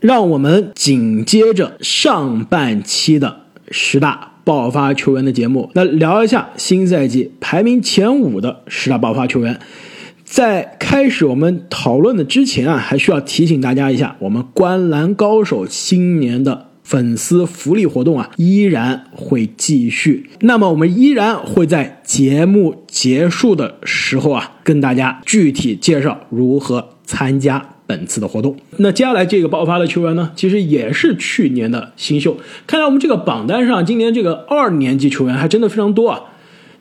让我们紧接着上半期的十大爆发球员的节目，那聊一下新赛季排名前五的十大爆发球员。在开始我们讨论的之前啊，还需要提醒大家一下，我们观澜高手新年的粉丝福利活动啊，依然会继续。那么我们依然会在节目结束的时候啊，跟大家具体介绍如何参加。本次的活动，那接下来这个爆发的球员呢，其实也是去年的新秀。看来我们这个榜单上，今年这个二年级球员还真的非常多啊。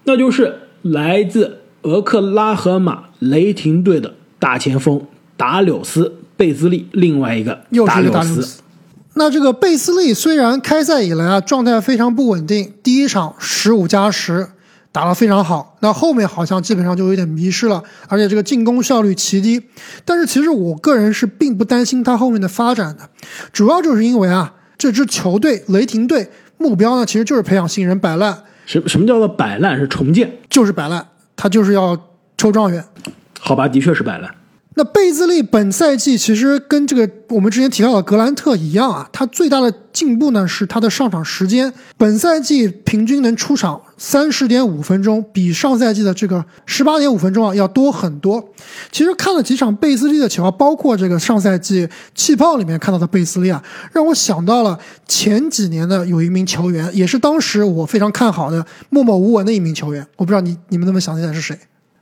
那就是来自俄克拉荷马雷霆队的大前锋达柳斯贝兹利，另外一个达柳斯。那这个贝斯利虽然开赛以来啊状态非常不稳定，第一场十五加十。打得非常好，那后面好像基本上就有点迷失了，而且这个进攻效率奇低。但是其实我个人是并不担心他后面的发展的，主要就是因为啊，这支球队雷霆队目标呢其实就是培养新人摆烂。什什么叫做摆烂？是重建？就是摆烂，他就是要抽状元。好吧，的确是摆烂。那贝兹利本赛季其实跟这个我们之前提到的格兰特一样啊，他最大的进步呢是他的上场时间，本赛季平均能出场三十点五分钟，比上赛季的这个十八点五分钟啊要多很多。其实看了几场贝兹利的球啊，包括这个上赛季气泡里面看到的贝兹利啊，让我想到了前几年的有一名球员，也是当时我非常看好的默默无闻的一名球员。我不知道你你们能不能想起来是谁？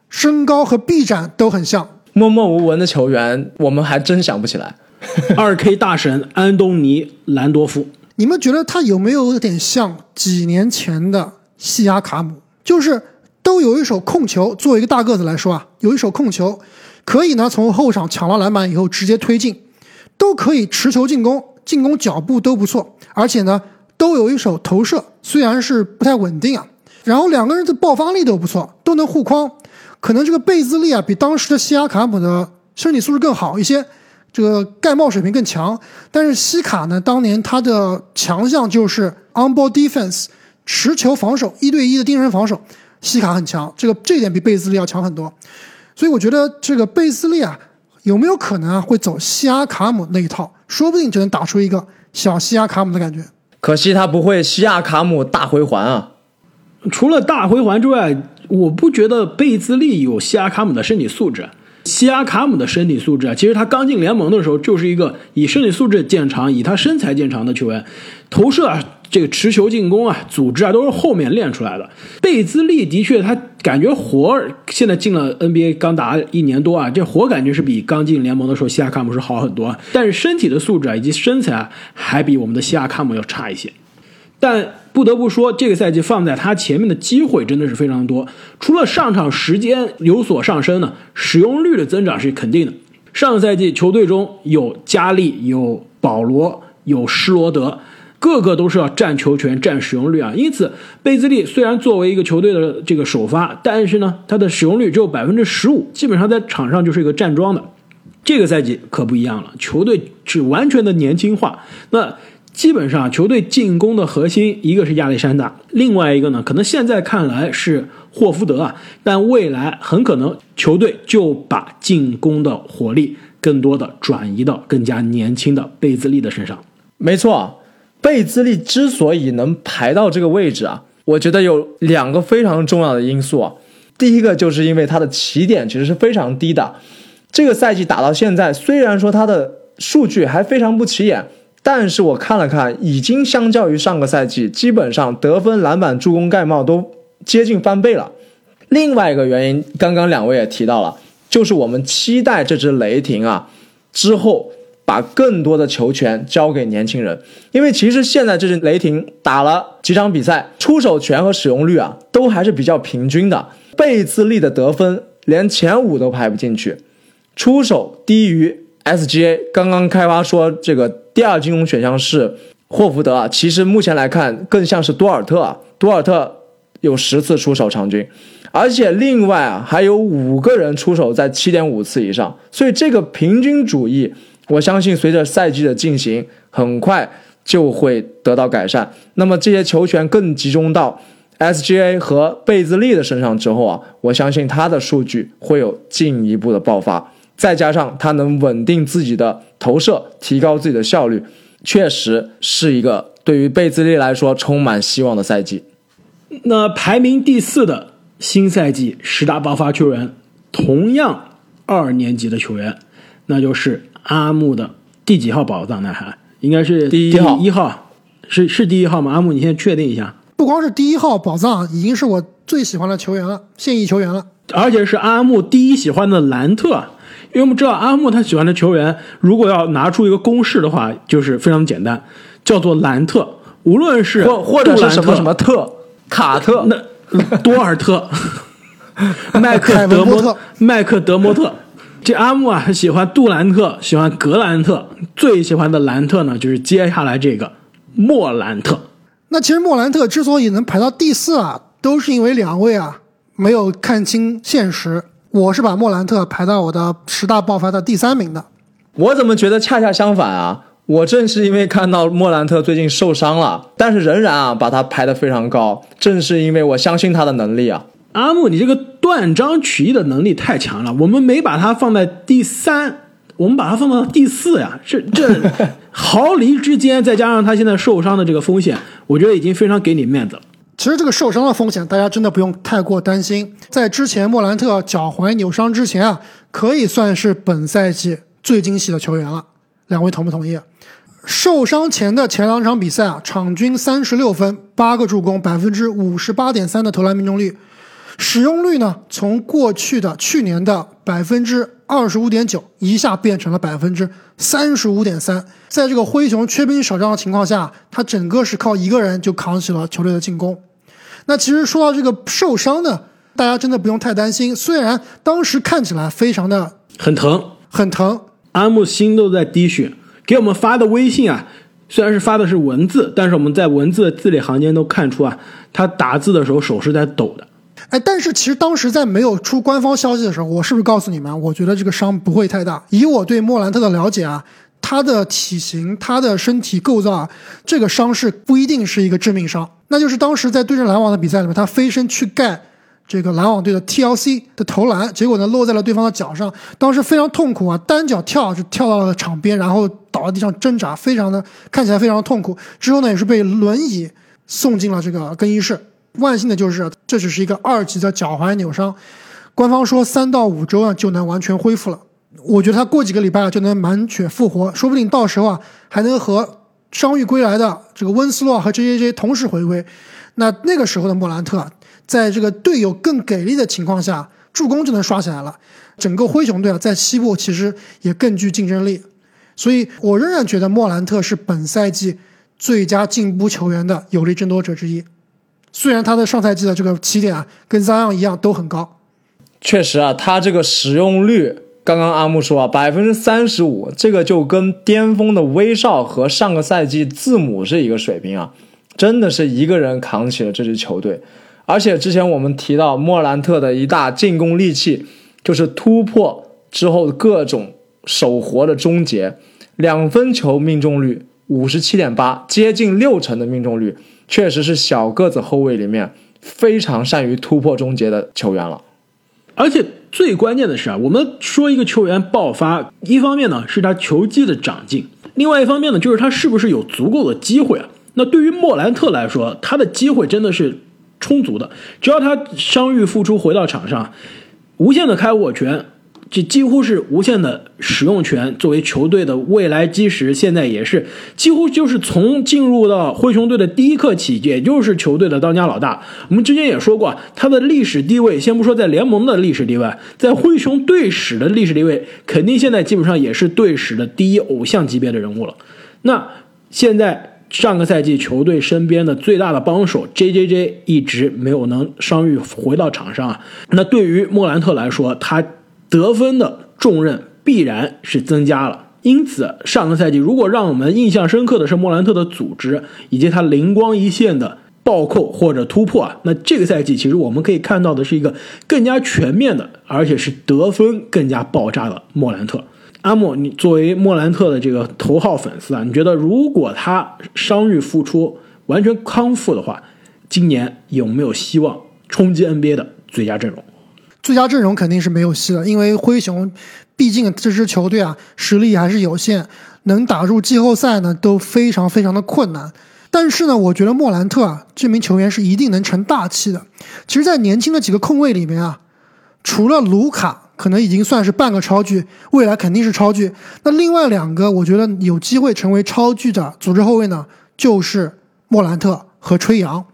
身高和臂展都很像。默默无闻的球员，我们还真想不起来。二 K 大神安东尼兰多夫，你们觉得他有没有点像几年前的西亚卡姆？就是都有一手控球，作为一个大个子来说啊，有一手控球，可以呢从后场抢到篮板以后直接推进，都可以持球进攻，进攻脚步都不错，而且呢都有一手投射，虽然是不太稳定啊。然后两个人的爆发力都不错，都能护框。可能这个贝兹利啊，比当时的西亚卡姆的身体素质更好一些，这个盖帽水平更强。但是西卡呢，当年他的强项就是 on ball defense，持球防守，一对一的盯人防守，西卡很强。这个这一点比贝兹利要强很多。所以我觉得这个贝兹利啊，有没有可能啊会走西亚卡姆那一套？说不定就能打出一个小西亚卡姆的感觉。可惜他不会西亚卡姆大回环啊。除了大回环之外。我不觉得贝兹利有西亚卡姆的身体素质。西亚卡姆的身体素质啊，其实他刚进联盟的时候就是一个以身体素质见长、以他身材见长的球员。投射啊，这个持球进攻啊，组织啊，都是后面练出来的。贝兹利的确，他感觉活儿现在进了 NBA 刚打一年多啊，这活感觉是比刚进联盟的时候西亚卡姆是好很多。但是身体的素质啊，以及身材啊，还比我们的西亚卡姆要差一些。但不得不说，这个赛季放在他前面的机会真的是非常多。除了上场时间有所上升呢，使用率的增长是肯定的。上个赛季球队中有加利、有保罗、有施罗德，个个都是要占球权、占使用率啊。因此，贝兹利虽然作为一个球队的这个首发，但是呢，他的使用率只有百分之十五，基本上在场上就是一个站桩的。这个赛季可不一样了，球队是完全的年轻化。那。基本上，球队进攻的核心一个是亚历山大，另外一个呢，可能现在看来是霍福德啊，但未来很可能球队就把进攻的火力更多的转移到更加年轻的贝兹利的身上。没错，贝兹利之所以能排到这个位置啊，我觉得有两个非常重要的因素啊。第一个就是因为他的起点其实是非常低的，这个赛季打到现在，虽然说他的数据还非常不起眼。但是我看了看，已经相较于上个赛季，基本上得分、篮板、助攻、盖帽都接近翻倍了。另外一个原因，刚刚两位也提到了，就是我们期待这支雷霆啊，之后把更多的球权交给年轻人，因为其实现在这支雷霆打了几场比赛，出手权和使用率啊，都还是比较平均的。贝兹利的得分连前五都排不进去，出手低于。SGA 刚刚开发说，这个第二进攻选项是霍福德啊，其实目前来看更像是多尔特啊。多尔特有十次出手场均，而且另外啊还有五个人出手在七点五次以上，所以这个平均主义，我相信随着赛季的进行，很快就会得到改善。那么这些球权更集中到 SGA 和贝兹利的身上之后啊，我相信他的数据会有进一步的爆发。再加上他能稳定自己的投射，提高自己的效率，确实是一个对于贝兹利来说充满希望的赛季。那排名第四的新赛季十大爆发球员，同样二年级的球员，那就是阿木的第几号宝藏男孩？应该是第一号一号，是是第一号吗？阿木，你先确定一下。不光是第一号宝藏，已经是我最喜欢的球员了，现役球员了。而且是阿木第一喜欢的兰特，因为我们知道阿木他喜欢的球员，如果要拿出一个公式的话，就是非常简单，叫做兰特。无论是或或者杜兰特是什么什么特卡特，那多尔特、麦克德摩文波特、麦克德摩特，这阿木啊喜欢杜兰特，喜欢格兰特，最喜欢的兰特呢就是接下来这个莫兰特。那其实莫兰特之所以能排到第四啊，都是因为两位啊没有看清现实。我是把莫兰特排到我的十大爆发的第三名的。我怎么觉得恰恰相反啊？我正是因为看到莫兰特最近受伤了，但是仍然啊把他排得非常高，正是因为我相信他的能力啊。阿木，你这个断章取义的能力太强了，我们没把他放在第三，我们把他放到第四呀。这这毫厘之间，再加上他现在受伤的这个风险，我觉得已经非常给你面子了。其实这个受伤的风险，大家真的不用太过担心。在之前莫兰特脚踝扭伤之前啊，可以算是本赛季最惊喜的球员了。两位同不同意？受伤前的前两场比赛啊，场均三十六分、八个助攻、百分之五十八点三的投篮命中率，使用率呢，从过去的去年的百分之二十五点九，一下变成了百分之三十五点三。在这个灰熊缺兵少将的情况下，他整个是靠一个人就扛起了球队的进攻。那其实说到这个受伤呢，大家真的不用太担心。虽然当时看起来非常的很疼，很疼，阿木心都在滴血。给我们发的微信啊，虽然是发的是文字，但是我们在文字的字里行间都看出啊，他打字的时候手是在抖的。哎，但是其实当时在没有出官方消息的时候，我是不是告诉你们，我觉得这个伤不会太大？以我对莫兰特的了解啊，他的体型、他的身体构造啊，这个伤势不一定是一个致命伤。那就是当时在对阵篮网的比赛里面，他飞身去盖这个篮网队的 TLC 的投篮，结果呢落在了对方的脚上，当时非常痛苦啊，单脚跳就跳到了场边，然后倒在地上挣扎，非常的看起来非常的痛苦。之后呢也是被轮椅送进了这个更衣室。万幸的就是这只是一个二级的脚踝扭伤，官方说三到五周啊就能完全恢复了。我觉得他过几个礼拜啊就能满血复活，说不定到时候啊还能和伤愈归来的这个温斯洛和 J.J.J 同时回归。那那个时候的莫兰特，在这个队友更给力的情况下，助攻就能刷起来了。整个灰熊队啊在西部其实也更具竞争力，所以我仍然觉得莫兰特是本赛季最佳进步球员的有力争夺者之一。虽然他的上赛季的这个起点啊，跟 Zion 一样都很高，确实啊，他这个使用率，刚刚阿木说啊，百分之三十五，这个就跟巅峰的威少和上个赛季字母是一个水平啊，真的是一个人扛起了这支球队。而且之前我们提到莫兰特的一大进攻利器，就是突破之后各种手活的终结，两分球命中率五十七点八，接近六成的命中率。确实是小个子后卫里面非常善于突破终结的球员了，而且最关键的是啊，我们说一个球员爆发，一方面呢是他球技的长进，另外一方面呢就是他是不是有足够的机会啊？那对于莫兰特来说，他的机会真的是充足的，只要他伤愈复出回到场上，无限的开火权。这几乎是无限的使用权，作为球队的未来基石，现在也是几乎就是从进入到灰熊队的第一刻起，也就是球队的当家老大。我们之前也说过，他的历史地位，先不说在联盟的历史地位，在灰熊队史的历史地位，肯定现在基本上也是队史的第一偶像级别的人物了。那现在上个赛季球队身边的最大的帮手 J.J.J 一直没有能伤愈回到场上啊，那对于莫兰特来说，他。得分的重任必然是增加了，因此上个赛季如果让我们印象深刻的是莫兰特的组织以及他灵光一现的暴扣或者突破啊，那这个赛季其实我们可以看到的是一个更加全面的，而且是得分更加爆炸的莫兰特。阿莫，你作为莫兰特的这个头号粉丝啊，你觉得如果他伤愈复出完全康复的话，今年有没有希望冲击 NBA 的最佳阵容？最佳阵容肯定是没有戏了，因为灰熊毕竟这支球队啊实力还是有限，能打入季后赛呢都非常非常的困难。但是呢，我觉得莫兰特啊这名球员是一定能成大器的。其实，在年轻的几个控卫里面啊，除了卢卡可能已经算是半个超巨，未来肯定是超巨。那另外两个，我觉得有机会成为超巨的组织后卫呢，就是莫兰特和吹杨。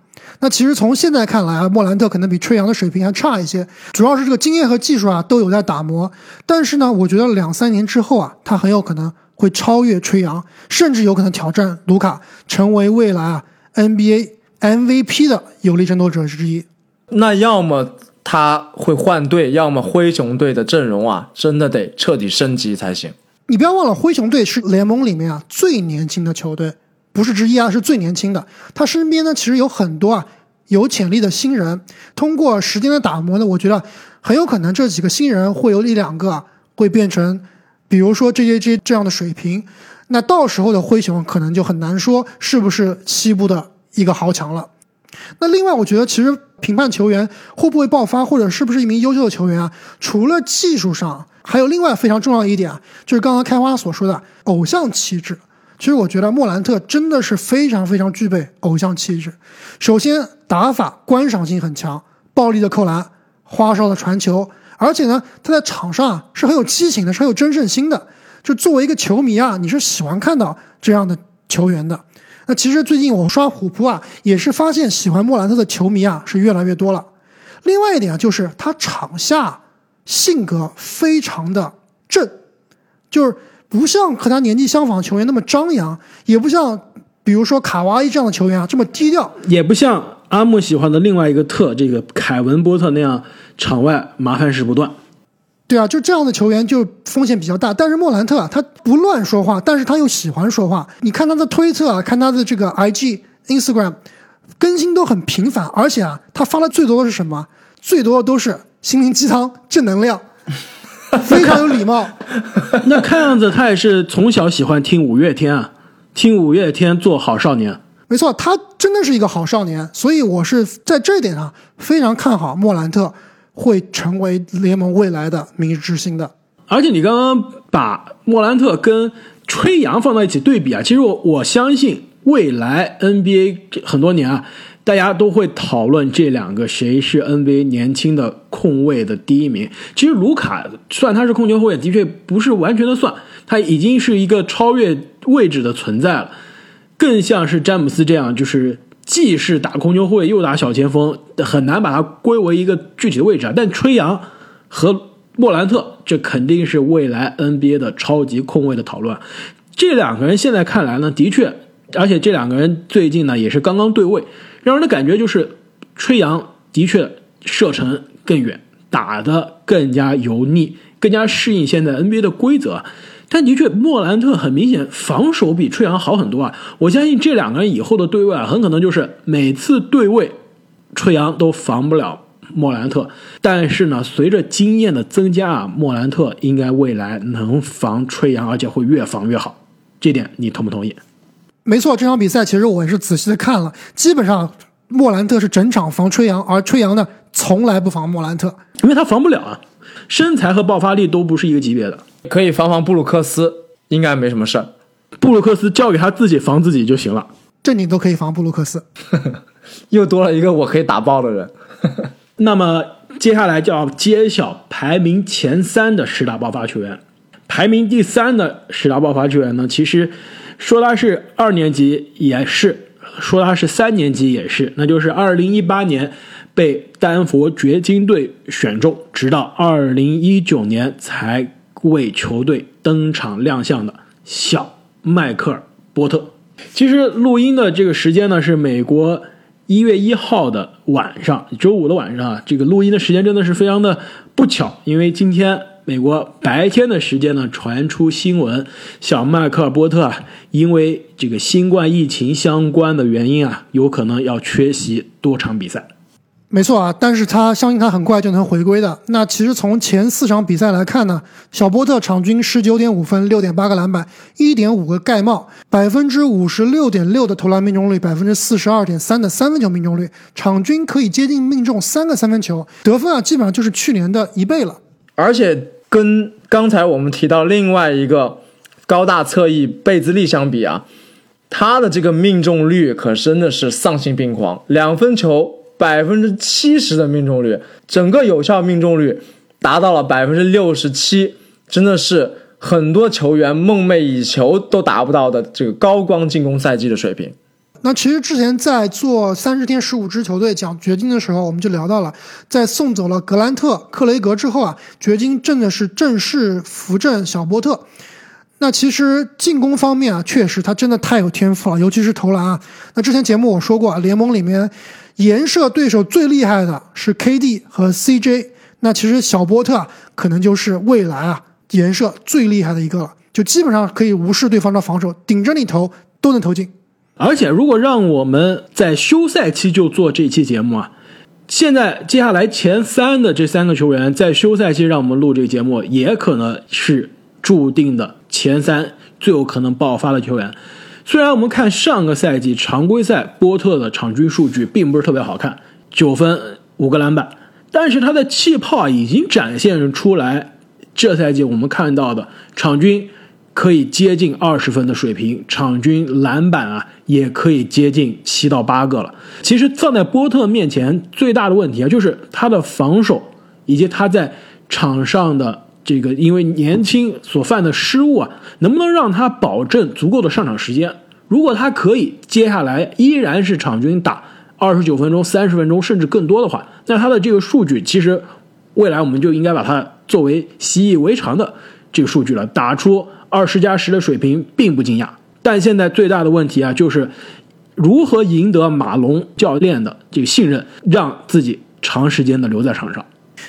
那其实从现在看来啊，莫兰特可能比吹杨的水平还差一些，主要是这个经验和技术啊都有在打磨。但是呢，我觉得两三年之后啊，他很有可能会超越吹杨，甚至有可能挑战卢卡，成为未来啊 NBA MVP 的有力争夺者之一。那要么他会换队，要么灰熊队的阵容啊，真的得彻底升级才行。你不要忘了，灰熊队是联盟里面啊最年轻的球队。不是之一啊，是最年轻的。他身边呢，其实有很多啊有潜力的新人。通过时间的打磨呢，我觉得很有可能这几个新人会有一两个会变成，比如说 J J J 这样的水平。那到时候的灰熊可能就很难说是不是西部的一个豪强了。那另外，我觉得其实评判球员会不会爆发，或者是不是一名优秀的球员啊，除了技术上，还有另外非常重要一点啊，就是刚刚开花所说的偶像气质。其实我觉得莫兰特真的是非常非常具备偶像气质。首先，打法观赏性很强，暴力的扣篮，花哨的传球，而且呢，他在场上啊是很有激情的，是很有争胜心的。就作为一个球迷啊，你是喜欢看到这样的球员的。那其实最近我刷虎扑啊，也是发现喜欢莫兰特的球迷啊是越来越多了。另外一点啊，就是他场下性格非常的正，就是。不像和他年纪相仿的球员那么张扬，也不像比如说卡哇伊这样的球员啊这么低调，也不像阿木喜欢的另外一个特这个凯文波特那样场外麻烦事不断。对啊，就这样的球员就风险比较大。但是莫兰特啊，他不乱说话，但是他又喜欢说话。你看他的推特啊，看他的这个 IG、Instagram 更新都很频繁，而且啊，他发的最多的是什么？最多的都是心灵鸡汤、正能量。非常有礼貌，那看样子他也是从小喜欢听五月天啊，听五月天做好少年。没错，他真的是一个好少年，所以我是在这一点上非常看好莫兰特会成为联盟未来的明日之星的。而且你刚刚把莫兰特跟吹杨放在一起对比啊，其实我我相信未来 NBA 很多年啊。大家都会讨论这两个谁是 NBA 年轻的控卫的第一名。其实卢卡算他是控球后卫，的确不是完全的算，他已经是一个超越位置的存在了，更像是詹姆斯这样，就是既是打控球后卫又打小前锋，很难把它归为一个具体的位置啊。但吹杨和莫兰特，这肯定是未来 NBA 的超级控卫的讨论。这两个人现在看来呢，的确，而且这两个人最近呢也是刚刚对位。让人的感觉就是，吹杨的确射程更远，打得更加油腻，更加适应现在 NBA 的规则。但的确，莫兰特很明显防守比吹杨好很多啊！我相信这两个人以后的对位啊，很可能就是每次对位，吹杨都防不了莫兰特。但是呢，随着经验的增加啊，莫兰特应该未来能防吹杨，而且会越防越好。这点你同不同意？没错，这场比赛其实我也是仔细的看了，基本上莫兰特是整场防吹杨，而吹杨呢从来不防莫兰特，因为他防不了啊，身材和爆发力都不是一个级别的。可以防防布鲁克斯，应该没什么事儿。布鲁克斯教育他自己防自己就行了，这你都可以防布鲁克斯，又多了一个我可以打爆的人。那么接下来就要揭晓排名前三的十大爆发球员，排名第三的十大爆发球员呢，其实。说他是二年级也是，说他是三年级也是，那就是二零一八年被丹佛掘金队选中，直到二零一九年才为球队登场亮相的小迈克尔·波特。其实录音的这个时间呢是美国一月一号的晚上，周五的晚上啊，这个录音的时间真的是非常的不巧，因为今天。美国白天的时间呢，传出新闻，小迈克尔·波特啊，因为这个新冠疫情相关的原因啊，有可能要缺席多场比赛。没错啊，但是他相信他很快就能回归的。那其实从前四场比赛来看呢，小波特场均十九点五分，六点八个篮板，一点五个盖帽，百分之五十六点六的投篮命中率，百分之四十二点三的三分球命中率，场均可以接近命中三个三分球，得分啊基本上就是去年的一倍了。而且跟刚才我们提到另外一个高大侧翼贝兹利相比啊，他的这个命中率可真的是丧心病狂，两分球。百分之七十的命中率，整个有效命中率达到了百分之六十七，真的是很多球员梦寐以求都达不到的这个高光进攻赛季的水平。那其实之前在做三十天十五支球队讲掘金的时候，我们就聊到了，在送走了格兰特、克雷格之后啊，掘金真的是正式扶正小波特。那其实进攻方面啊，确实他真的太有天赋了，尤其是投篮啊。那之前节目我说过，联盟里面。颜射对手最厉害的是 KD 和 CJ，那其实小波特可能就是未来啊颜射最厉害的一个了，就基本上可以无视对方的防守，顶着你投都能投进。而且如果让我们在休赛期就做这期节目啊，现在接下来前三的这三个球员在休赛期让我们录这个节目，也可能是注定的前三最有可能爆发的球员。虽然我们看上个赛季常规赛波特的场均数据并不是特别好看，九分五个篮板，但是他的气泡已经展现出来。这赛季我们看到的场均可以接近二十分的水平，场均篮板啊也可以接近七到八个了。其实放在波特面前最大的问题啊，就是他的防守以及他在场上的。这个因为年轻所犯的失误啊，能不能让他保证足够的上场时间？如果他可以接下来依然是场均打二十九分钟、三十分钟甚至更多的话，那他的这个数据其实未来我们就应该把它作为习以为常的这个数据了。打出二十加十的水平并不惊讶，但现在最大的问题啊，就是如何赢得马龙教练的这个信任，让自己长时间的留在场上。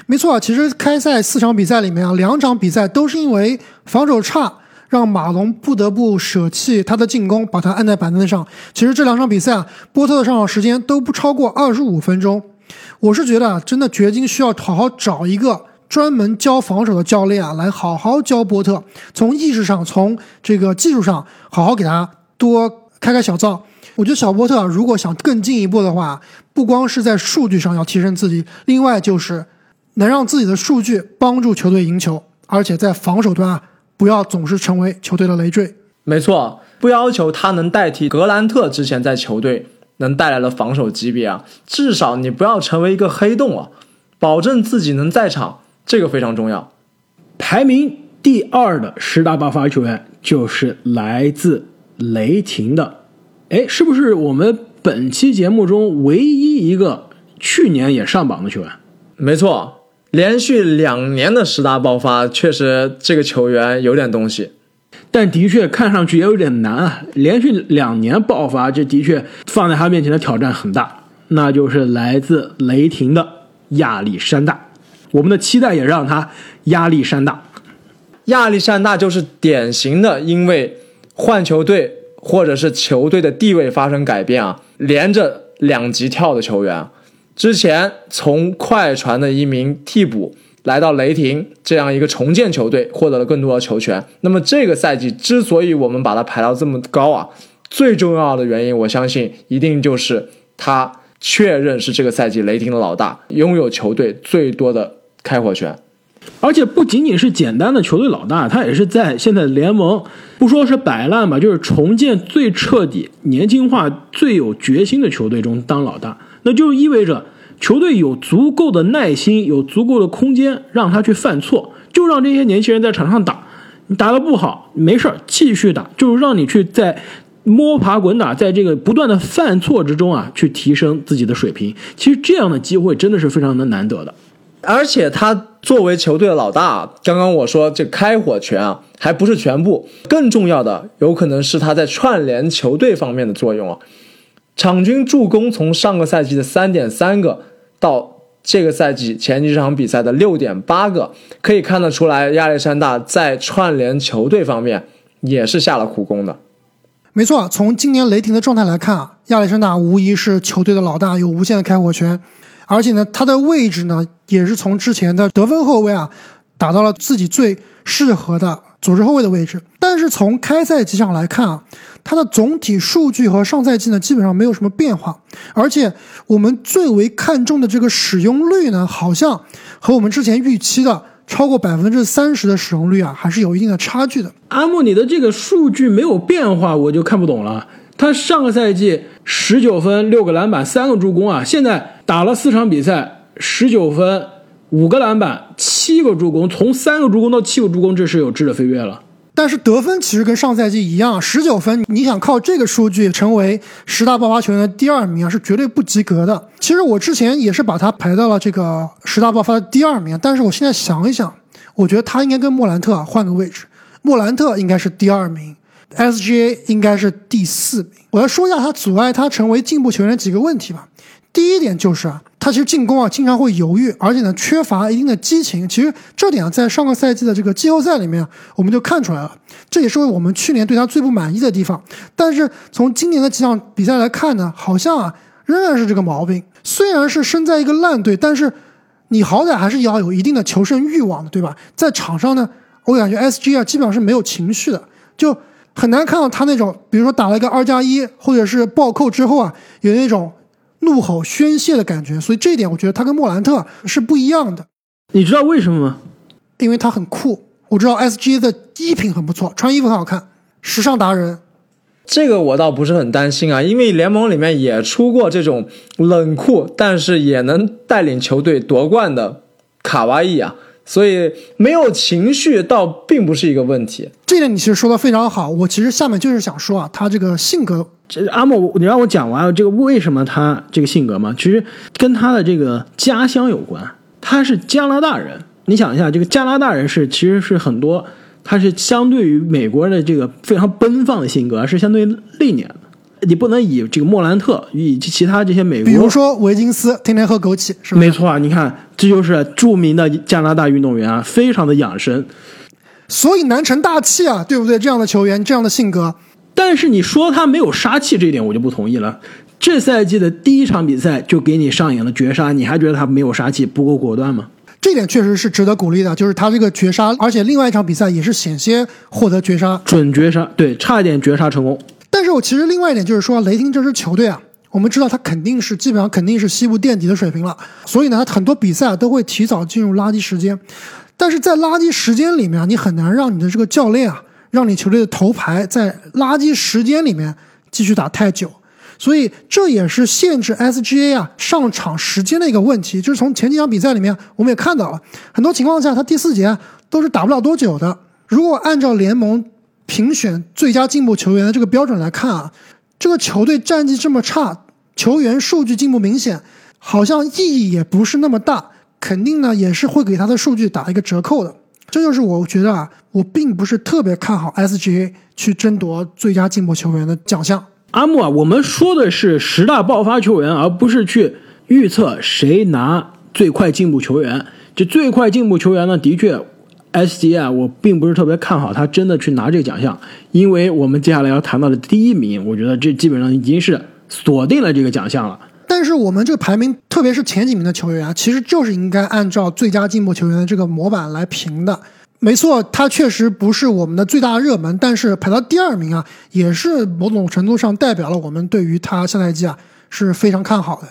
没错啊，其实开赛四场比赛里面啊，两场比赛都是因为防守差，让马龙不得不舍弃他的进攻，把他按在板凳上。其实这两场比赛啊，波特的上场时间都不超过二十五分钟。我是觉得啊，真的掘金需要好好找一个专门教防守的教练啊，来好好教波特，从意识上，从这个技术上，好好给他多开开小灶。我觉得小波特如果想更进一步的话，不光是在数据上要提升自己，另外就是。能让自己的数据帮助球队赢球，而且在防守端啊，不要总是成为球队的累赘。没错，不要求他能代替格兰特之前在球队能带来的防守级别啊，至少你不要成为一个黑洞啊，保证自己能在场，这个非常重要。排名第二的十大爆发球员就是来自雷霆的，哎，是不是我们本期节目中唯一一个去年也上榜的球员？没错。连续两年的十大爆发，确实这个球员有点东西，但的确看上去也有点难啊。连续两年爆发，这的确放在他面前的挑战很大。那就是来自雷霆的亚历山大，我们的期待也让他压力山大。亚历山大就是典型的因为换球队或者是球队的地位发生改变啊，连着两级跳的球员。之前从快船的一名替补来到雷霆这样一个重建球队，获得了更多的球权。那么这个赛季之所以我们把他排到这么高啊，最重要的原因，我相信一定就是他确认是这个赛季雷霆的老大，拥有球队最多的开火权。而且不仅仅是简单的球队老大，他也是在现在联盟不说是摆烂吧，就是重建最彻底、年轻化最有决心的球队中当老大。那就意味着球队有足够的耐心，有足够的空间让他去犯错，就让这些年轻人在场上打。你打得不好，没事儿，继续打，就是让你去在摸爬滚打，在这个不断的犯错之中啊，去提升自己的水平。其实这样的机会真的是非常的难得的。而且他作为球队的老大，刚刚我说这开火权啊，还不是全部，更重要的有可能是他在串联球队方面的作用啊。场均助攻从上个赛季的三点三个到这个赛季前几场比赛的六点八个，可以看得出来，亚历山大在串联球队方面也是下了苦功的。没错，从今年雷霆的状态来看啊，亚历山大无疑是球队的老大，有无限的开火权。而且呢，他的位置呢也是从之前的得分后卫啊，打到了自己最适合的组织后卫的位置。但是从开赛季上来看啊，他的总体数据和上赛季呢基本上没有什么变化，而且我们最为看重的这个使用率呢，好像和我们之前预期的超过百分之三十的使用率啊，还是有一定的差距的。阿木，你的这个数据没有变化，我就看不懂了。他上个赛季十九分、六个篮板、三个助攻啊，现在打了四场比赛，十九分、五个篮板、七个助攻，从三个助攻到七个助攻，这是有质的飞跃了。但是得分其实跟上赛季一样，十九分，你想靠这个数据成为十大爆发球员的第二名啊，是绝对不及格的。其实我之前也是把他排到了这个十大爆发的第二名，但是我现在想一想，我觉得他应该跟莫兰特啊换个位置，莫兰特应该是第二名。SGA 应该是第四名。我要说一下他阻碍他成为进步球员的几个问题吧。第一点就是啊，他其实进攻啊经常会犹豫，而且呢缺乏一定的激情。其实这点啊，在上个赛季的这个季后赛里面我们就看出来了，这也是我们去年对他最不满意的地方。但是从今年的几场比赛来看呢，好像啊仍然是这个毛病。虽然是身在一个烂队，但是你好歹还是要有一定的求胜欲望的，对吧？在场上呢，我感觉 SG 啊基本上是没有情绪的，就。很难看到他那种，比如说打了一个二加一，或者是暴扣之后啊，有那种怒吼宣泄的感觉。所以这一点，我觉得他跟莫兰特是不一样的。你知道为什么吗？因为他很酷。我知道 SGA 的衣品很不错，穿衣服很好看，时尚达人。这个我倒不是很担心啊，因为联盟里面也出过这种冷酷，但是也能带领球队夺冠的卡哇伊啊。所以没有情绪倒并不是一个问题，这点你其实说的非常好。我其实下面就是想说啊，他这个性格，这阿莫，你让我讲完这个为什么他这个性格嘛，其实跟他的这个家乡有关。他是加拿大人，你想一下，这个加拿大人是其实是很多，他是相对于美国人的这个非常奔放的性格，是相对内敛的。你不能以这个莫兰特以及其他这些美国，比如说维金斯，天天喝枸杞，是吧？没错啊，你看，这就是著名的加拿大运动员啊，非常的养生，所以难成大器啊，对不对？这样的球员，这样的性格，但是你说他没有杀气，这一点我就不同意了。这赛季的第一场比赛就给你上演了绝杀，你还觉得他没有杀气，不够果断吗？这点确实是值得鼓励的，就是他这个绝杀，而且另外一场比赛也是险些获得绝杀，准绝杀，对，差一点绝杀成功。但是我其实另外一点就是说，雷霆这支球队啊，我们知道他肯定是基本上肯定是西部垫底的水平了，所以呢，很多比赛啊都会提早进入垃圾时间。但是在垃圾时间里面，你很难让你的这个教练啊，让你球队的头牌在垃圾时间里面继续打太久，所以这也是限制 SGA 啊上场时间的一个问题。就是从前几场比赛里面，我们也看到了很多情况下，他第四节都是打不了多久的。如果按照联盟。评选最佳进步球员的这个标准来看啊，这个球队战绩这么差，球员数据进步明显，好像意义也不是那么大，肯定呢也是会给他的数据打一个折扣的。这就是我觉得啊，我并不是特别看好 SGA 去争夺最佳进步球员的奖项。阿木啊，我们说的是十大爆发球员，而不是去预测谁拿最快进步球员。这最快进步球员呢，的确。S G 啊，我并不是特别看好他真的去拿这个奖项，因为我们接下来要谈到的第一名，我觉得这基本上已经是锁定了这个奖项了。但是我们这个排名，特别是前几名的球员啊，其实就是应该按照最佳进步球员的这个模板来评的。没错，他确实不是我们的最大热门，但是排到第二名啊，也是某种程度上代表了我们对于他下赛季啊是非常看好的。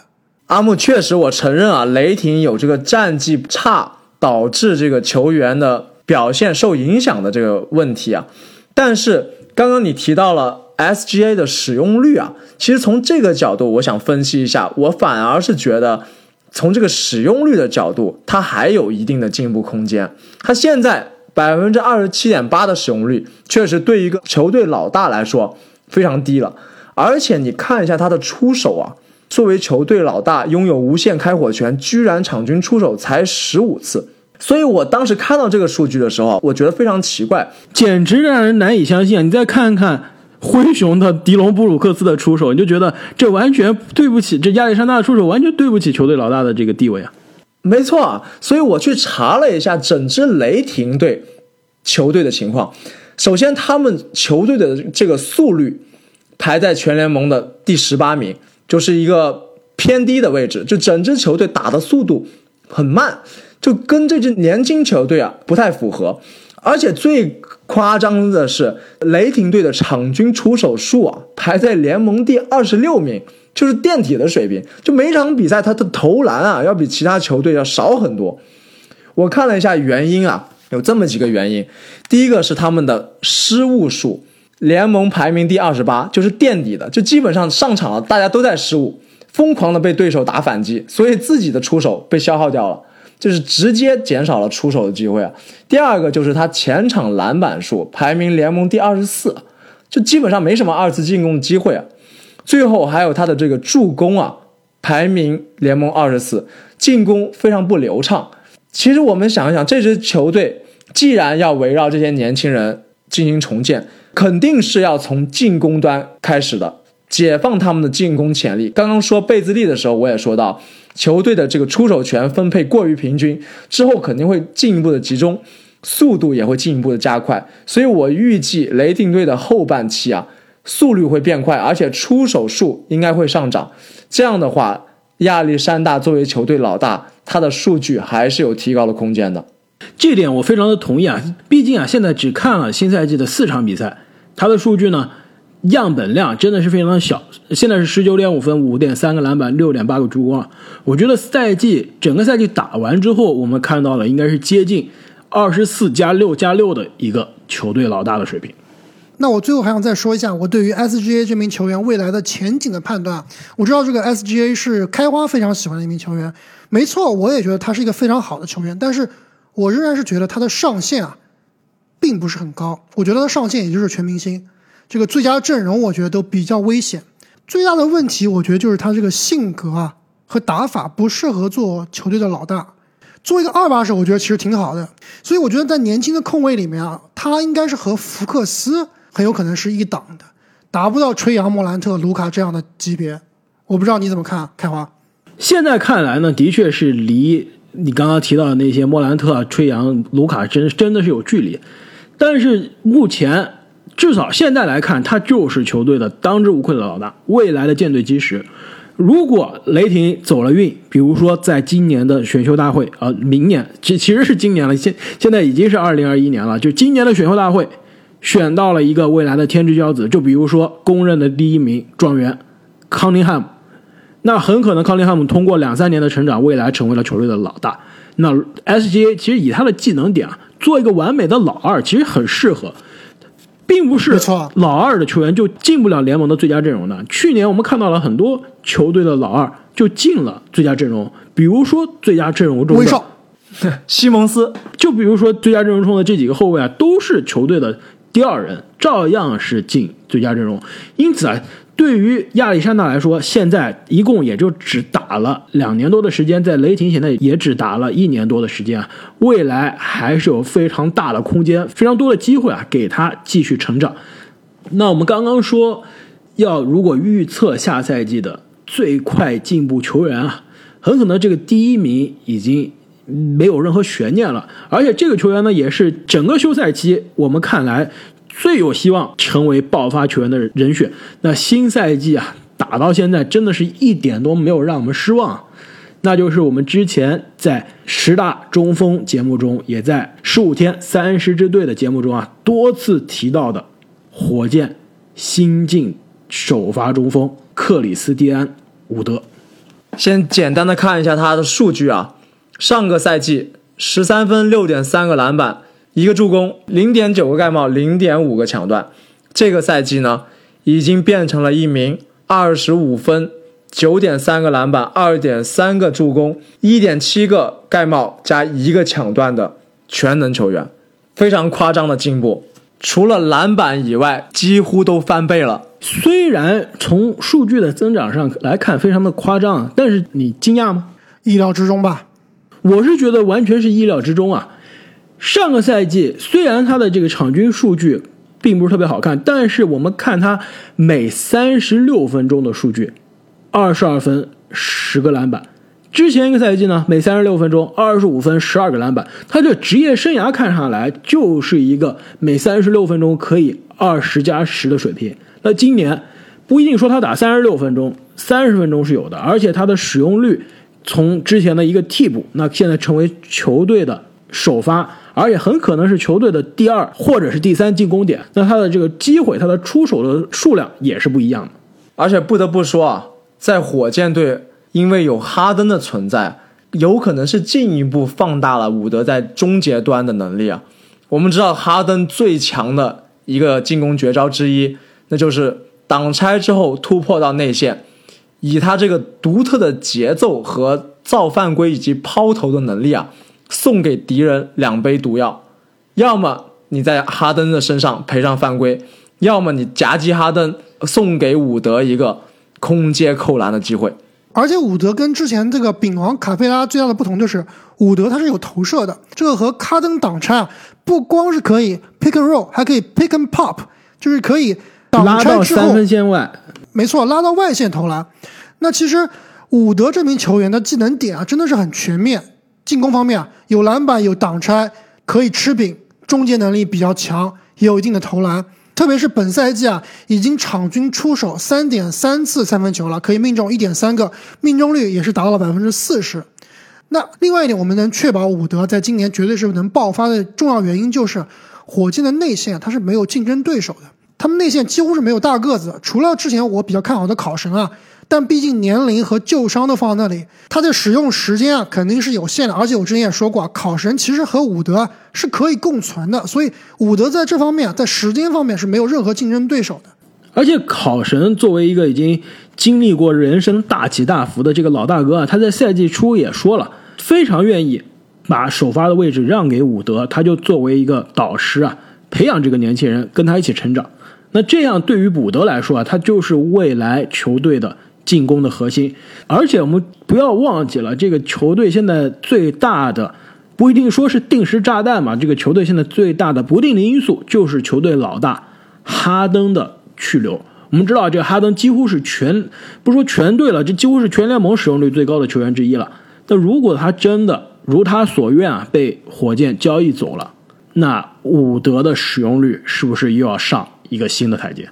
阿木确实，我承认啊，雷霆有这个战绩差导致这个球员的。表现受影响的这个问题啊，但是刚刚你提到了 SGA 的使用率啊，其实从这个角度，我想分析一下，我反而是觉得从这个使用率的角度，它还有一定的进步空间。它现在百分之二十七点八的使用率，确实对一个球队老大来说非常低了。而且你看一下他的出手啊，作为球队老大，拥有无限开火权，居然场均出手才十五次。所以我当时看到这个数据的时候，我觉得非常奇怪，简直让人难以相信啊！你再看看灰熊的迪隆布鲁克斯的出手，你就觉得这完全对不起这亚历山大的出手，完全对不起球队老大的这个地位啊！没错，所以我去查了一下整支雷霆队球队的情况。首先，他们球队的这个速率排在全联盟的第十八名，就是一个。偏低的位置，就整支球队打的速度很慢，就跟这支年轻球队啊不太符合。而且最夸张的是，雷霆队的场均出手数啊排在联盟第二十六名，就是垫底的水平。就每场比赛他的投篮啊要比其他球队要少很多。我看了一下原因啊，有这么几个原因。第一个是他们的失误数，联盟排名第二十八，就是垫底的，就基本上上场了大家都在失误，疯狂的被对手打反击，所以自己的出手被消耗掉了。就是直接减少了出手的机会啊。第二个就是他前场篮板数排名联盟第二十四，就基本上没什么二次进攻的机会啊。最后还有他的这个助攻啊，排名联盟二十四，进攻非常不流畅。其实我们想一想，这支球队既然要围绕这些年轻人进行重建，肯定是要从进攻端开始的，解放他们的进攻潜力。刚刚说贝兹利的时候，我也说到。球队的这个出手权分配过于平均，之后肯定会进一步的集中，速度也会进一步的加快。所以我预计雷霆队的后半期啊，速率会变快，而且出手数应该会上涨。这样的话，亚历山大作为球队老大，他的数据还是有提高的空间的。这点我非常的同意啊，毕竟啊，现在只看了新赛季的四场比赛，他的数据呢？样本量真的是非常的小，现在是十九点五分，五点三个篮板，六点八个助攻啊！我觉得赛季整个赛季打完之后，我们看到了应该是接近二十四加六加六的一个球队老大的水平。那我最后还想再说一下我对于 SGA 这名球员未来的前景的判断。我知道这个 SGA 是开花非常喜欢的一名球员，没错，我也觉得他是一个非常好的球员，但是我仍然是觉得他的上限啊，并不是很高。我觉得他上限也就是全明星。这个最佳阵容，我觉得都比较危险。最大的问题，我觉得就是他这个性格啊和打法不适合做球队的老大。做一个二把手，我觉得其实挺好的。所以我觉得在年轻的控卫里面啊，他应该是和福克斯很有可能是一档的，达不到吹杨、莫兰特、卢卡这样的级别。我不知道你怎么看，开花。现在看来呢，的确是离你刚刚提到的那些莫兰特、吹杨、卢卡真真的是有距离。但是目前。至少现在来看，他就是球队的当之无愧的老大，未来的舰队基石。如果雷霆走了运，比如说在今年的选秀大会啊，明年其其实是今年了，现现在已经是二零二一年了，就今年的选秀大会选到了一个未来的天之骄子，就比如说公认的第一名状元康宁汉姆，那很可能康宁汉姆通过两三年的成长，未来成为了球队的老大。那 SGA 其实以他的技能点啊，做一个完美的老二，其实很适合。并不是老二的球员就进不了联盟的最佳阵容的。去年我们看到了很多球队的老二就进了最佳阵容，比如说最佳阵容中的威少、西蒙斯，就比如说最佳阵容中的这几个后卫啊，都是球队的第二人，照样是进最佳阵容。因此啊。对于亚历山大来说，现在一共也就只打了两年多的时间，在雷霆现在也只打了一年多的时间啊，未来还是有非常大的空间，非常多的机会啊，给他继续成长。那我们刚刚说，要如果预测下赛季的最快进步球员啊，很可能这个第一名已经没有任何悬念了，而且这个球员呢，也是整个休赛期我们看来。最有希望成为爆发球员的人选。那新赛季啊，打到现在真的是一点都没有让我们失望。那就是我们之前在十大中锋节目中，也在十五天三十支队的节目中啊，多次提到的火箭新晋首发中锋克里斯蒂安·伍德。先简单的看一下他的数据啊，上个赛季十三分六点三个篮板。一个助攻，零点九个盖帽，零点五个抢断。这个赛季呢，已经变成了一名二十五分、九点三个篮板、二点三个助攻、一点七个盖帽加一个抢断的全能球员，非常夸张的进步。除了篮板以外，几乎都翻倍了。虽然从数据的增长上来看非常的夸张，但是你惊讶吗？意料之中吧。我是觉得完全是意料之中啊。上个赛季虽然他的这个场均数据并不是特别好看，但是我们看他每三十六分钟的数据，二十二分十个篮板。之前一个赛季呢，每三十六分钟二十五分十二个篮板。他这职业生涯看上来就是一个每三十六分钟可以二十加十的水平。那今年不一定说他打三十六分钟。三十分钟是有的，而且他的使用率从之前的一个替补，那现在成为球队的首发，而且很可能是球队的第二或者是第三进攻点。那他的这个机会，他的出手的数量也是不一样的。而且不得不说啊，在火箭队，因为有哈登的存在，有可能是进一步放大了伍德在终结端的能力啊。我们知道哈登最强的一个进攻绝招之一，那就是挡拆之后突破到内线，以他这个独特的节奏和造犯规以及抛投的能力啊，送给敌人两杯毒药。要么你在哈登的身上赔上犯规，要么你夹击哈登，送给伍德一个空接扣篮的机会。而且伍德跟之前这个丙王卡佩拉最大的不同就是，伍德他是有投射的，这个和哈登挡拆啊，不光是可以 pick and roll，还可以 pick and pop，就是可以挡拉拆之后到三分，线外，没错，拉到外线投篮。那其实伍德这名球员的技能点啊，真的是很全面。进攻方面啊，有篮板，有挡拆，可以吃饼，终结能力比较强，也有一定的投篮。特别是本赛季啊，已经场均出手三点三次三分球了，可以命中一点三个，命中率也是达到了百分之四十。那另外一点，我们能确保伍德在今年绝对是能爆发的重要原因，就是火箭的内线它是没有竞争对手的，他们内线几乎是没有大个子，除了之前我比较看好的考神啊，但毕竟年龄和旧伤都放那里，他的使用时间啊肯定是有限的。而且我之前也说过啊，考神其实和伍德是可以共存的，所以伍德在这方面啊，在时间方面是没有任何竞争对手的。而且考神作为一个已经经历过人生大起大伏的这个老大哥啊，他在赛季初也说了，非常愿意把首发的位置让给伍德，他就作为一个导师啊，培养这个年轻人，跟他一起成长。那这样对于伍德来说啊，他就是未来球队的进攻的核心。而且我们不要忘记了，这个球队现在最大的不一定说是定时炸弹嘛，这个球队现在最大的不定的因素就是球队老大哈登的去留。我们知道，这个哈登几乎是全不说全队了，这几乎是全联盟使用率最高的球员之一了。那如果他真的如他所愿啊，被火箭交易走了，那伍德的使用率是不是又要上一个新的台阶？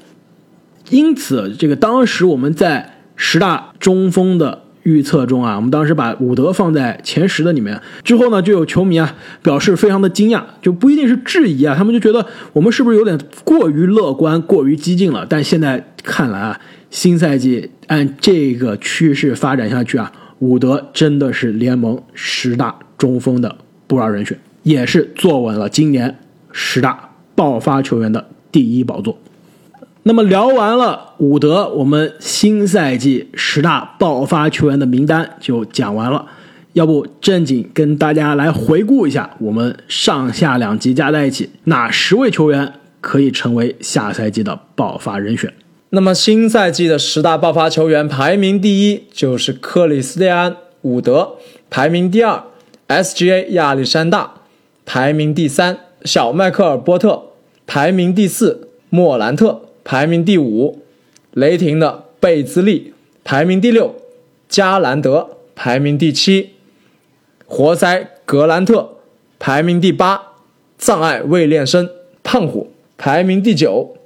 因此，这个当时我们在十大中锋的预测中啊，我们当时把伍德放在前十的里面。之后呢，就有球迷啊表示非常的惊讶，就不一定是质疑啊，他们就觉得我们是不是有点过于乐观、过于激进了？但现在看来啊，新赛季按这个趋势发展下去啊，伍德真的是联盟十大中锋的不二人选，也是坐稳了今年十大爆发球员的第一宝座。那么聊完了伍德，我们新赛季十大爆发球员的名单就讲完了。要不正经跟大家来回顾一下，我们上下两集加在一起，哪十位球员可以成为下赛季的爆发人选？那么新赛季的十大爆发球员排名第一就是克里斯蒂安·伍德，排名第二 SGA 亚历山大，排名第三小迈克尔·波特，排名第四莫兰特，排名第五雷霆的贝兹利，排名第六加兰德，排名第七活塞格兰特，排名第八藏爱未练生胖虎，排名第九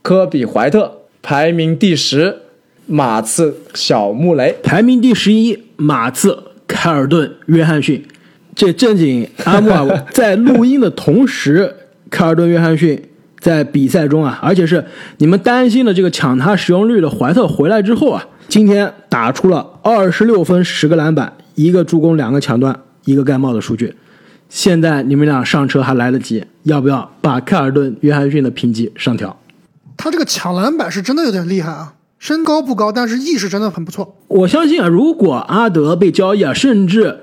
科比怀特。排名第十，马刺小穆雷。排名第十一，马刺凯尔顿约翰逊。这正经阿木啊，在录音的同时，凯尔顿约翰逊在比赛中啊，而且是你们担心的这个抢他使用率的怀特回来之后啊，今天打出了二十六分、十个篮板、一个助攻、两个抢断、一个盖帽的数据。现在你们俩上车还来得及，要不要把凯尔顿约翰逊的评级上调？他这个抢篮板是真的有点厉害啊，身高不高，但是意识真的很不错。我相信啊，如果阿德被交易啊，甚至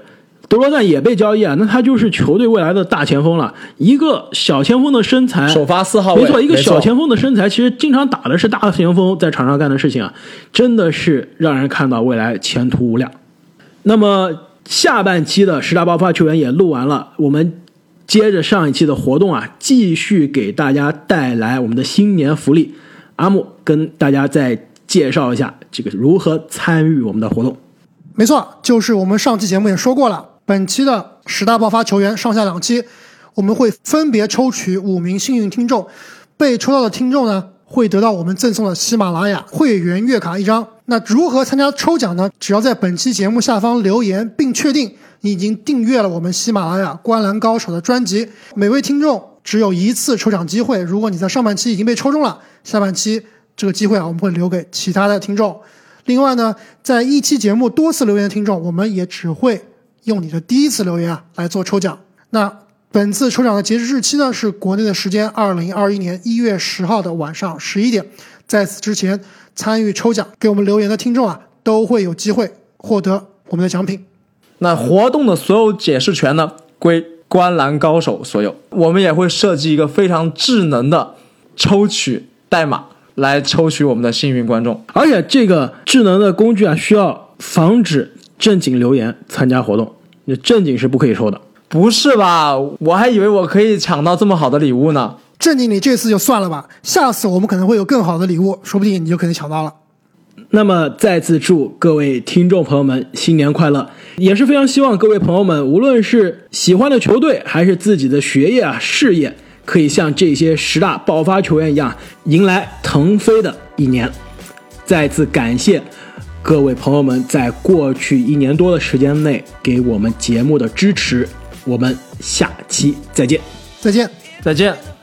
德罗赞也被交易啊，那他就是球队未来的大前锋了。一个小前锋的身材，首发四号位，没错，一个小前锋的身材，其实经常打的是大前锋在场上干的事情啊，真的是让人看到未来前途无量。那么下半期的十大爆发球员也录完了，我们接着上一期的活动啊，继续给大家带来我们的新年福利。阿木跟大家再介绍一下这个如何参与我们的活动。没错，就是我们上期节目也说过了，本期的十大爆发球员上下两期，我们会分别抽取五名幸运听众，被抽到的听众呢会得到我们赠送的喜马拉雅会员月卡一张。那如何参加抽奖呢？只要在本期节目下方留言，并确定你已经订阅了我们喜马拉雅《观澜高手》的专辑，每位听众只有一次抽奖机会。如果你在上半期已经被抽中了，下半期这个机会啊，我们会留给其他的听众。另外呢，在一期节目多次留言的听众，我们也只会用你的第一次留言啊来做抽奖。那本次抽奖的截止日期呢是国内的时间二零二一年一月十号的晚上十一点。在此之前参与抽奖给我们留言的听众啊，都会有机会获得我们的奖品。那活动的所有解释权呢，归观澜高手所有。我们也会设计一个非常智能的抽取代码来抽取我们的幸运观众。而且这个智能的工具啊，需要防止正经留言参加活动，正经是不可以抽的。不是吧？我还以为我可以抢到这么好的礼物呢。正经你这次就算了吧，下次我们可能会有更好的礼物，说不定你就可能抢到了。那么再次祝各位听众朋友们新年快乐，也是非常希望各位朋友们，无论是喜欢的球队还是自己的学业啊事业，可以像这些十大爆发球员一样，迎来腾飞的一年。再次感谢各位朋友们在过去一年多的时间内给我们节目的支持，我们下期再见。再见。再见。